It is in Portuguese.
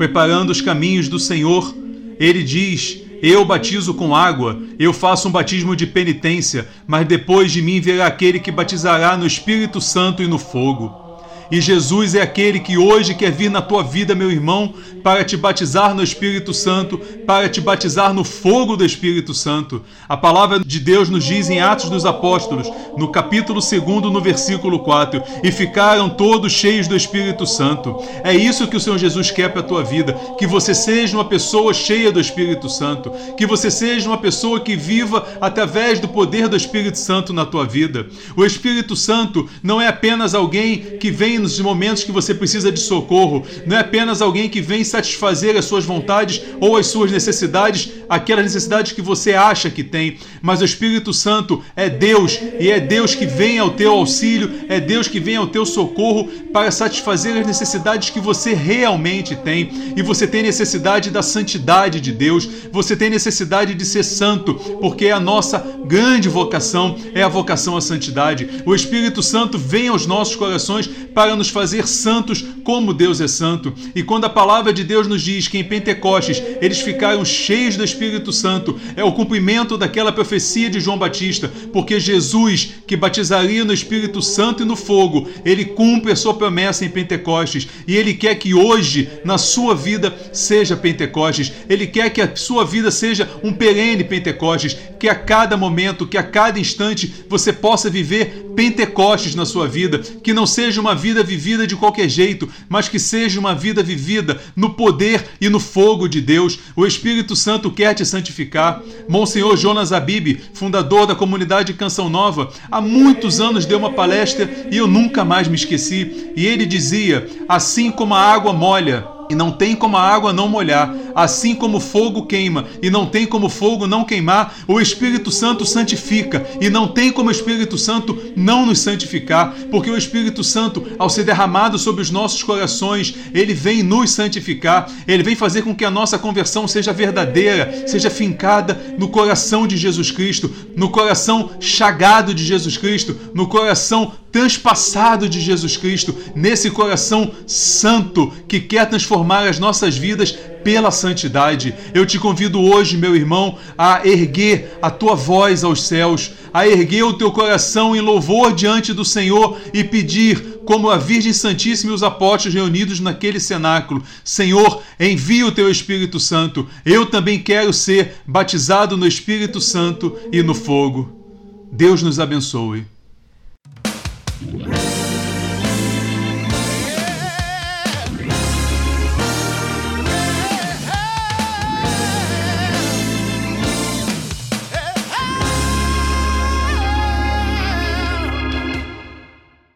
preparando os caminhos do Senhor, ele diz: Eu batizo com água, eu faço um batismo de penitência, mas depois de mim virá aquele que batizará no Espírito Santo e no fogo. E Jesus é aquele que hoje quer vir na tua vida, meu irmão, para te batizar no Espírito Santo, para te batizar no fogo do Espírito Santo. A palavra de Deus nos diz em Atos dos Apóstolos, no capítulo 2, no versículo 4: E ficaram todos cheios do Espírito Santo. É isso que o Senhor Jesus quer para a tua vida, que você seja uma pessoa cheia do Espírito Santo, que você seja uma pessoa que viva através do poder do Espírito Santo na tua vida. O Espírito Santo não é apenas alguém que vem nos momentos que você precisa de socorro. Não é apenas alguém que vem satisfazer as suas vontades ou as suas necessidades, aquelas necessidades que você acha que tem. Mas o Espírito Santo é Deus e é Deus que vem ao teu auxílio, é Deus que vem ao teu socorro para satisfazer as necessidades que você realmente tem. E você tem necessidade da santidade de Deus, você tem necessidade de ser santo, porque é a nossa grande vocação, é a vocação à santidade. O Espírito Santo vem aos nossos corações para para nos fazer santos como Deus é santo. E quando a palavra de Deus nos diz que em Pentecostes eles ficaram cheios do Espírito Santo, é o cumprimento daquela profecia de João Batista, porque Jesus, que batizaria no Espírito Santo e no fogo, ele cumpre a sua promessa em Pentecostes. E ele quer que hoje, na sua vida, seja Pentecostes. Ele quer que a sua vida seja um perene Pentecostes, que a cada momento, que a cada instante você possa viver Pentecostes na sua vida, que não seja uma vida vivida de qualquer jeito, mas que seja uma vida vivida no poder e no fogo de Deus. O Espírito Santo quer te santificar. Monsenhor Jonas Abib, fundador da comunidade Canção Nova, há muitos anos deu uma palestra e eu nunca mais me esqueci. E ele dizia: assim como a água molha, e não tem como a água não molhar, assim como fogo queima, e não tem como fogo não queimar, o Espírito Santo santifica, e não tem como o Espírito Santo não nos santificar, porque o Espírito Santo, ao ser derramado sobre os nossos corações, ele vem nos santificar, ele vem fazer com que a nossa conversão seja verdadeira, seja fincada no coração de Jesus Cristo, no coração chagado de Jesus Cristo, no coração transpassado de Jesus Cristo, nesse coração santo que quer transformar as nossas vidas pela santidade. Eu te convido hoje, meu irmão, a erguer a tua voz aos céus, a erguer o teu coração em louvor diante do Senhor e pedir, como a Virgem Santíssima e os apóstolos reunidos naquele cenáculo: Senhor, envia o teu Espírito Santo. Eu também quero ser batizado no Espírito Santo e no fogo. Deus nos abençoe.